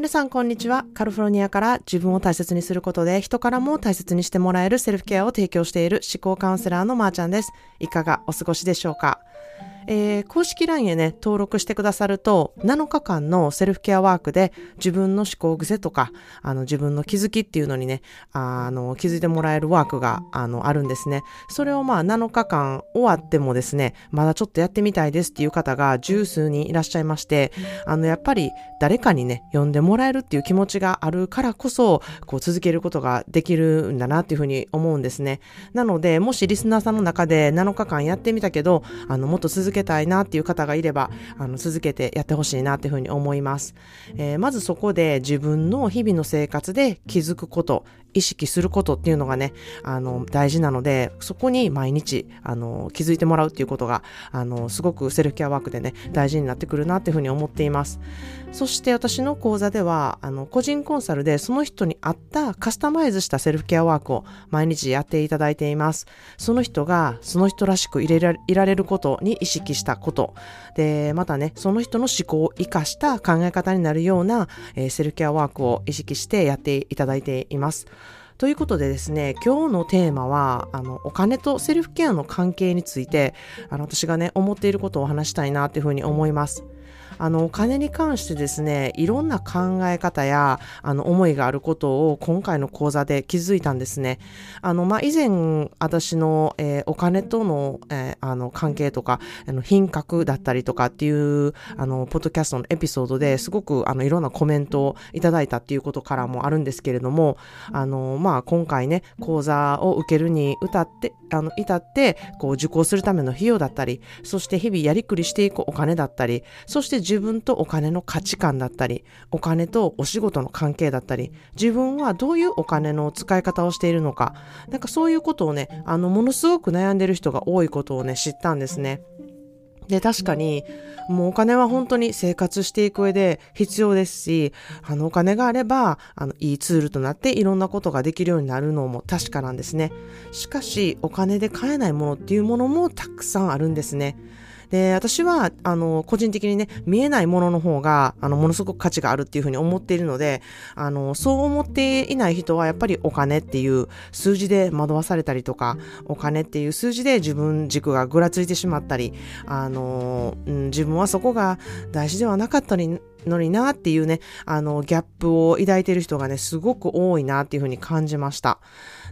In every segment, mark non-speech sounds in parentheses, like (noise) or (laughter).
皆さんこんにちは。カルフォルニアから自分を大切にすることで人からも大切にしてもらえるセルフケアを提供している思考カウンセラーのまーちゃんです。いかがお過ごしでしょうか？えー、公式 LINE へね、登録してくださると、7日間のセルフケアワークで自分の思考癖とか、あの、自分の気づきっていうのにね、あの、気づいてもらえるワークが、あの、あるんですね。それをまあ、7日間終わってもですね、まだちょっとやってみたいですっていう方が十数人いらっしゃいまして、あの、やっぱり誰かにね、呼んでもらえるっていう気持ちがあるからこそ、こう、続けることができるんだなっていうふうに思うんですね。なので、もしリスナーさんの中で7日間やってみたけど、あの、もっと続けたいなっていう方がいれば、あの、続けてやってほしいなっていうふうに思います。えー、まずそこで自分の日々の生活で気づくこと、意識することっていうのがね、あの、大事なので、そこに毎日、あの、気づいてもらうっていうことが、あの、すごくセルフケアワークでね、大事になってくるなっていうふうに思っています。そして私の講座では、あの、個人コンサルでその人に合ったカスタマイズしたセルフケアワークを毎日やっていただいています。その人がその人らしくいれらいられることに意識したこと。で、またね、その人の思考を活かした考え方になるような、えー、セルフケアワークを意識してやっていただいています。ということでですね、今日のテーマは、あの、お金とセルフケアの関係について、あの、私がね、思っていることを話したいなというふうに思います。あの、お金に関してですね、いろんな考え方や、あの、思いがあることを今回の講座で気づいたんですね。あの、まあ、以前、私の、えー、お金との、えー、あの、関係とか、あの、品格だったりとかっていう、あの、ポッドキャストのエピソードですごく、あの、いろんなコメントをいただいたっていうことからもあるんですけれども、あの、まあ、今回ね、講座を受けるに歌って、あの、至って、こう、受講するための費用だったり、そして日々やりくりしていくお金だったり、そして自分とお金の価値観だったり、お金とお仕事の関係だったり、自分はどういうお金の使い方をしているのか、なんかそういうことをね、あの、ものすごく悩んでる人が多いことをね、知ったんですね。で、確かに、もうお金は本当に生活していく上で必要ですし、あのお金があれば、あの、いいツールとなっていろんなことができるようになるのも確かなんですね。しかし、お金で買えないものっていうものもたくさんあるんですね。で、私は、あの、個人的にね、見えないものの方が、あの、ものすごく価値があるっていうふうに思っているので、あの、そう思っていない人は、やっぱりお金っていう数字で惑わされたりとか、お金っていう数字で自分軸がぐらついてしまったり、あの、うん、自分はそこが大事ではなかったり、のになっていうね、あの、ギャップを抱いている人がね、すごく多いなっていうふうに感じました。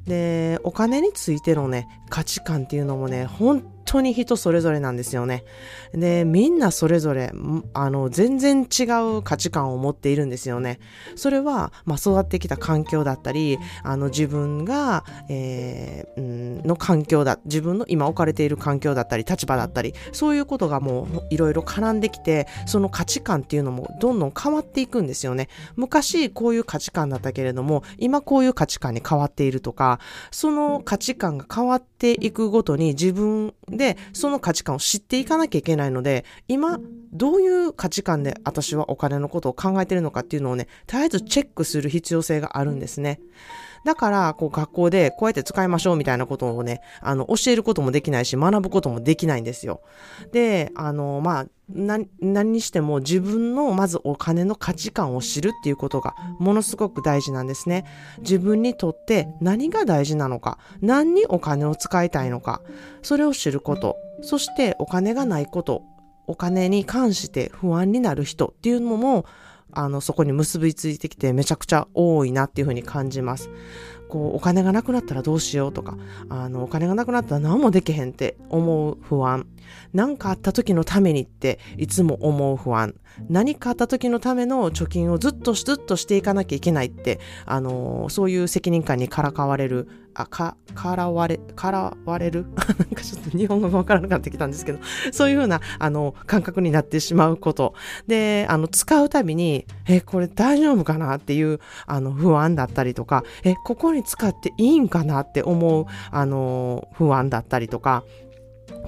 で、お金についてのね、価値観っていうのもね、本当に人それぞれなんですよね。で、みんなそれぞれ、あの、全然違う価値観を持っているんですよね。それは、まあ、育ってきた環境だったり、あの、自分が、えー、んの環境だ、自分の今置かれている環境だったり、立場だったり、そういうことがもういろいろ絡んできて、その価値観っていうのもどんどん変わっていくんですよね。昔こういう価値観だったけれども、今こういう価値観に変わっているとか、その価値観が変わっていくごとに自分でその価値観を知っていかなきゃいけないので、今どういう価値観で私はお金のことを考えてるのかっていうのをね、絶えずチェックする必要性があるんですね。だから、こう学校でこうやって使いましょうみたいなことをね、あの、教えることもできないし、学ぶこともできないんですよ。で、あの、まあ、何にしても自分のまずお金の価値観を知るっていうことがものすごく大事なんですね。自分にとって何が大事なのか、何にお金を使いたいのか、それを知ること、そしてお金がないこと、お金に関して不安になる人っていうのもあの、そこに結びついてきてめちゃくちゃ多いなっていうふうに感じます。こう、お金がなくなったらどうしようとか、あの、お金がなくなったら何もできへんって思う不安。何かあった時のためにっていつも思う不安。何かあった時のための貯金をずっとずっとしていかなきゃいけないって、あの、そういう責任感にからかわれる、あ、か、からわれ、からわれる？(laughs) なんかちょっと日本語がわからなくなってきたんですけど、そういうふうな、あの、感覚になってしまうこと。で、あの、使うたびに、え、これ大丈夫かなっていう、あの、不安だったりとか、え、ここに使っていいんかなって思う、あの、不安だったりとか、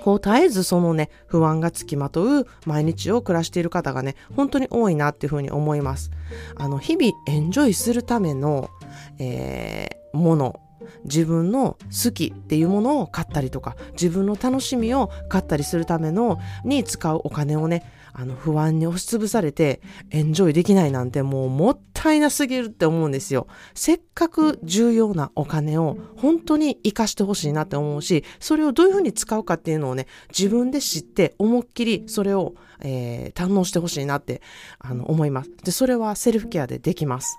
こう絶えずそのね、不安がつきまとう毎日を暮らしている方がね、本当に多いなっていうふうに思います。あの、日々エンジョイするための、えー、もの、自分の好きっていうものを買ったりとか、自分の楽しみを買ったりするための、に使うお金をね、あの不安に押しつぶされてエンジョイできないなんてもうもったいなすぎるって思うんですよ。せっかく重要なお金を本当に活かしてほしいなって思うし、それをどういうふうに使うかっていうのをね、自分で知って思いっきりそれを、えー、堪能してほしいなってあの思います。で、それはセルフケアでできます。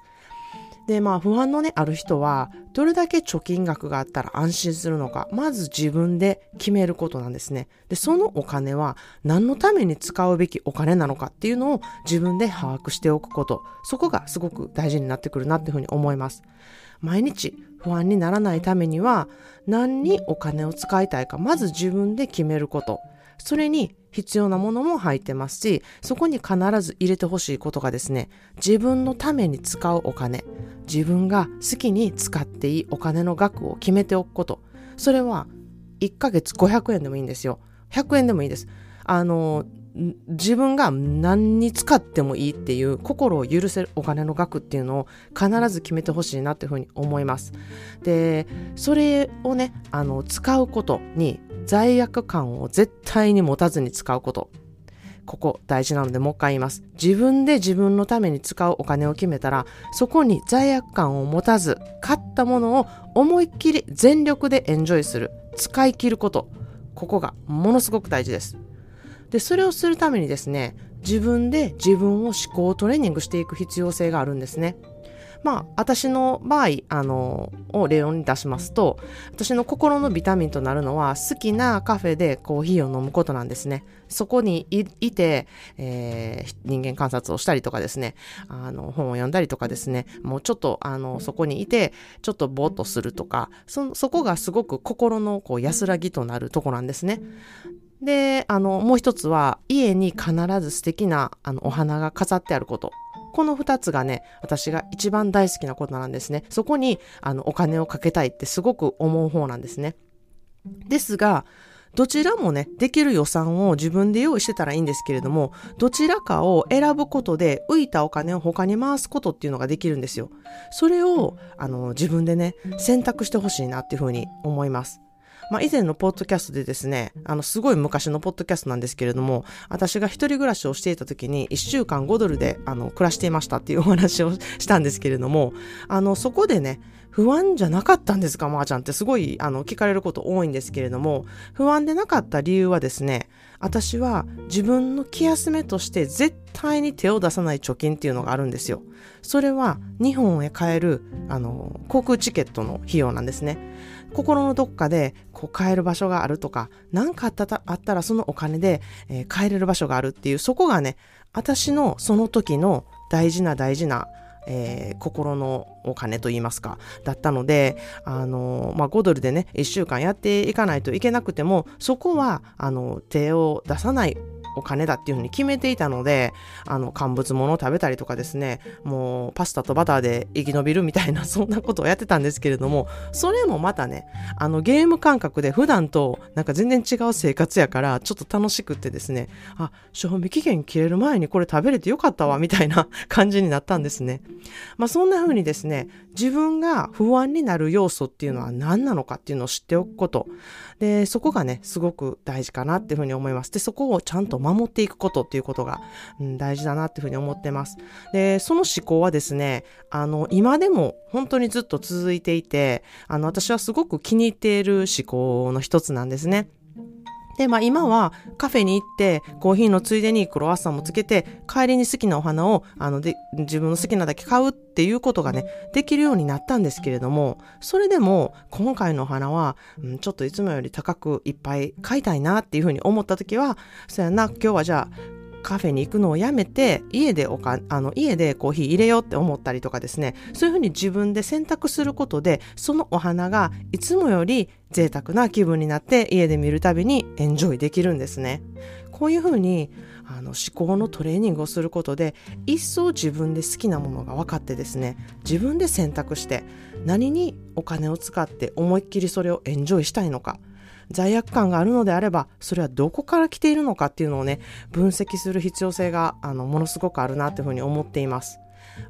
で、まあ不安のね、ある人は、どれだけ貯金額があったら安心するのか、まず自分で決めることなんですね。で、そのお金は何のために使うべきお金なのかっていうのを自分で把握しておくこと、そこがすごく大事になってくるなっていうふうに思います。毎日不安にならないためには、何にお金を使いたいか、まず自分で決めること。それに必要なものも入ってますし、そこに必ず入れてほしいことがですね、自分のために使うお金、自分が好きに使っていいお金の額を決めておくこと。それは1ヶ月500円でもいいんですよ。100円でもいいです。あの、自分が何に使ってもいいっていう心を許せるお金の額っていうのを必ず決めてほしいなっていうふうに思います。で、それをね、あの、使うことに罪悪感を絶対に持たずに使うこと。ここ大事なのでもう一回言います。自分で自分のために使うお金を決めたら、そこに罪悪感を持たず、買ったものを思いっきり全力でエンジョイする。使い切ること。ここがものすごく大事です。で、それをするためにですね、自分で自分を思考トレーニングしていく必要性があるんですね。まあ、私の場合、あの、を例に出しますと、私の心のビタミンとなるのは、好きなカフェでコーヒーを飲むことなんですね。そこにいて、えー、人間観察をしたりとかですね、あの、本を読んだりとかですね、もうちょっと、あの、そこにいて、ちょっとぼーっとするとか、そ、そこがすごく心のこう安らぎとなるとこなんですね。で、あの、もう一つは、家に必ず素敵な、あの、お花が飾ってあること。この二つがね、私が一番大好きなことなんですね。そこに、あの、お金をかけたいってすごく思う方なんですね。ですが、どちらもね、できる予算を自分で用意してたらいいんですけれども、どちらかを選ぶことで浮いたお金を他に回すことっていうのができるんですよ。それを、あの、自分でね、選択してほしいなっていうふうに思います。まあ、以前のポッドキャストでですね、あの、すごい昔のポッドキャストなんですけれども、私が一人暮らしをしていた時に、1週間5ドルで、あの、暮らしていましたっていうお話をしたんですけれども、あの、そこでね、不安じゃなかったんですか、まー、あ、ちゃんってすごい、あの、聞かれること多いんですけれども、不安でなかった理由はですね、私は自分の気休めとして絶対に手を出さない貯金っていうのがあるんですよ。それは日本へ帰る、あの、航空チケットの費用なんですね。心のどっかでこう買える場所があるとか、何かあったあったらそのお金で、えー、買えれる場所があるっていう、そこがね、私のその時の大事な大事な、えー、心のお金と言いますか、だったので、あの、まあ、5ドルでね、1週間やっていかないといけなくても、そこは、あの、手を出さないお金だっていうふうに決めていたので、あの、乾物物を食べたりとかですね、もうパスタとバターで生き延びるみたいな、(laughs) そんなことをやってたんですけれども、それもまたね、あの、ゲーム感覚で普段となんか全然違う生活やから、ちょっと楽しくってですね、あ、賞味期限切れる前にこれ食べれてよかったわ、みたいな (laughs) 感じになったんですね。まあ、そんな風にですね、自分が不安になる要素っていうのは何なのかっていうのを知っておくこと。で、そこがね、すごく大事かなっていうふうに思います。で、そこをちゃんと守っていくことっていうことが、うん、大事だなっていうふうに思ってます。で、その思考はですね、あの、今でも本当にずっと続いていて、あの、私はすごく気に入っている思考の一つなんですね。で、まあ今はカフェに行ってコーヒーのついでにクロワッサンもつけて帰りに好きなお花をあので自分の好きなだけ買うっていうことがね、できるようになったんですけれども、それでも今回のお花は、うん、ちょっといつもより高くいっぱい買いたいなっていうふうに思った時は、そやな、今日はじゃあカフェに行くのをやめて、家でおか、あの、家でコーヒー入れようって思ったりとかですね、そういうふうに自分で選択することで、そのお花がいつもより贅沢な気分になって家で見るたびにエンジョイできるんですね。こういうふうに、あの、思考のトレーニングをすることで、一層自分で好きなものが分かってですね、自分で選択して、何にお金を使って思いっきりそれをエンジョイしたいのか、罪悪感があるのであれば、それはどこから来ているのかっていうのをね、分析する必要性が、あの、ものすごくあるなというふうに思っています。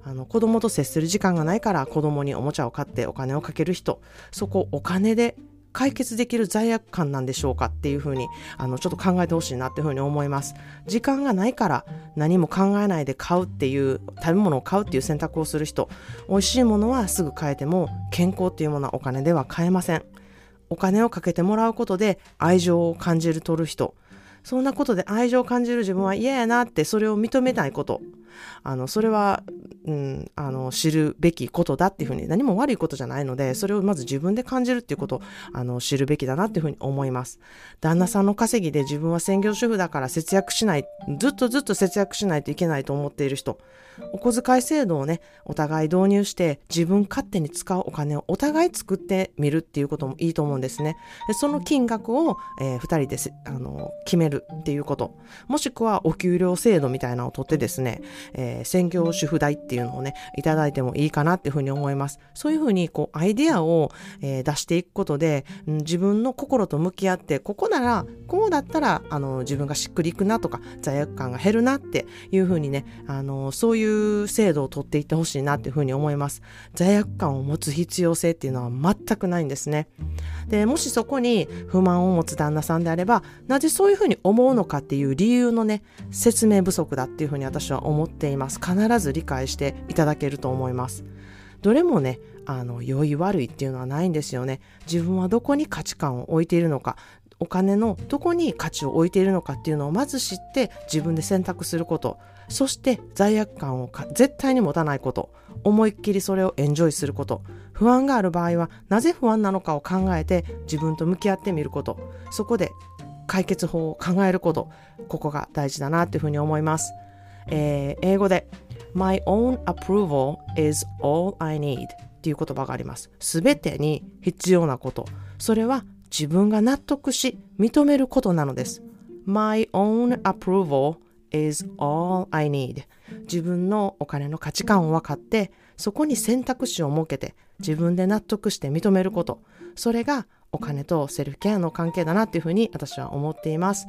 あの、子供と接する時間がないから子供におもちゃを買ってお金をかける人、そこお金で解決できる罪悪感なんでしょうかっていうふうに、あの、ちょっと考えてほしいなっていうふうに思います。時間がないから何も考えないで買うっていう、食べ物を買うっていう選択をする人、美味しいものはすぐ買えても、健康っていうものはお金では買えません。お金をかけてもらうことで愛情を感じるとる人、そんなことで愛情を感じる自分は嫌やなってそれを認めないこと。あの、それは、うん、あの、知るべきことだっていうふうに何も悪いことじゃないので、それをまず自分で感じるっていうことを、あの、知るべきだなっていうふうに思います。旦那さんの稼ぎで自分は専業主婦だから節約しない、ずっとずっと節約しないといけないと思っている人。お小遣い制度をね、お互い導入して自分勝手に使うお金をお互い作ってみるっていうこともいいと思うんですね。でその金額を、えー、2人であの決めるっていうこと。もしくはお給料制度みたいなのをとってですね、えー、専業主婦代っていうのをね、いただいてもいいかなっていうふうに思います。そういうふうにこうアイデアを、えー、出していくことで、うん、自分の心と向き合って、ここなら、こうだったら、あの、自分がしっくりいくなとか、罪悪感が減るなっていうふうにね、あの、そういう制度を取っていってほしいなっていうふうに思います。罪悪感を持つ必要性っていうのは全くないんですね。で、もしそこに不満を持つ旦那さんであれば、なぜそういうふうに思うのかっていう理由のね、説明不足だっていうふうに私は思っています。必ず理解していただけると思います。どれもね、あの、良い悪いっていうのはないんですよね。自分はどこに価値観を置いているのか、お金のどこに価値を置いているのかっていうのをまず知って自分で選択すること。そして罪悪感を絶対に持たないこと。思いっきりそれをエンジョイすること。不安がある場合はなぜ不安なのかを考えて自分と向き合ってみること。そこで解決法を考えること。ここが大事だなっていうふうに思います。えー、英語で My own approval is all I need っていう言葉があります。すべてに必要なこと。それは自分が納得し認めることなのです。My own approval is all I need 自分のお金の価値観を分かってそこに選択肢を設けて自分で納得して認めることそれがお金とセルフケアの関係だなっていうふうに私は思っています、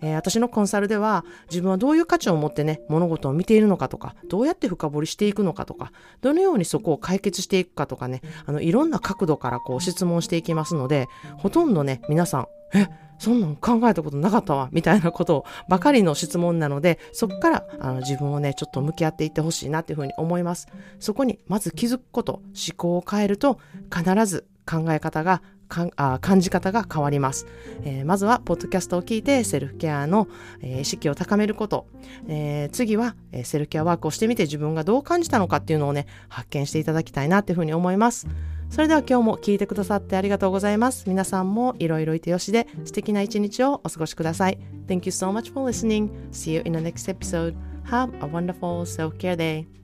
えー、私のコンサルでは自分はどういう価値を持ってね物事を見ているのかとかどうやって深掘りしていくのかとかどのようにそこを解決していくかとかねあのいろんな角度からこう質問していきますのでほとんどね皆さんえそんなん考えたことなかったわ、みたいなことばかりの質問なので、そこからあの自分をね、ちょっと向き合っていってほしいなっていうふうに思います。そこにまず気づくこと、思考を変えると、必ず考え方がかあ感じ方が変わります、えー、まずはポッドキャストを聞いてセルフケアの、えー、意識を高めること、えー、次は、えー、セルフケアワークをしてみて自分がどう感じたのかっていうのをね発見していただきたいなっていうふうに思いますそれでは今日も聞いてくださってありがとうございます。皆さんもいろいろいてよしで素敵な一日をお過ごしください。Thank you so much for listening. See you in the next episode. Have a wonderful self-care day.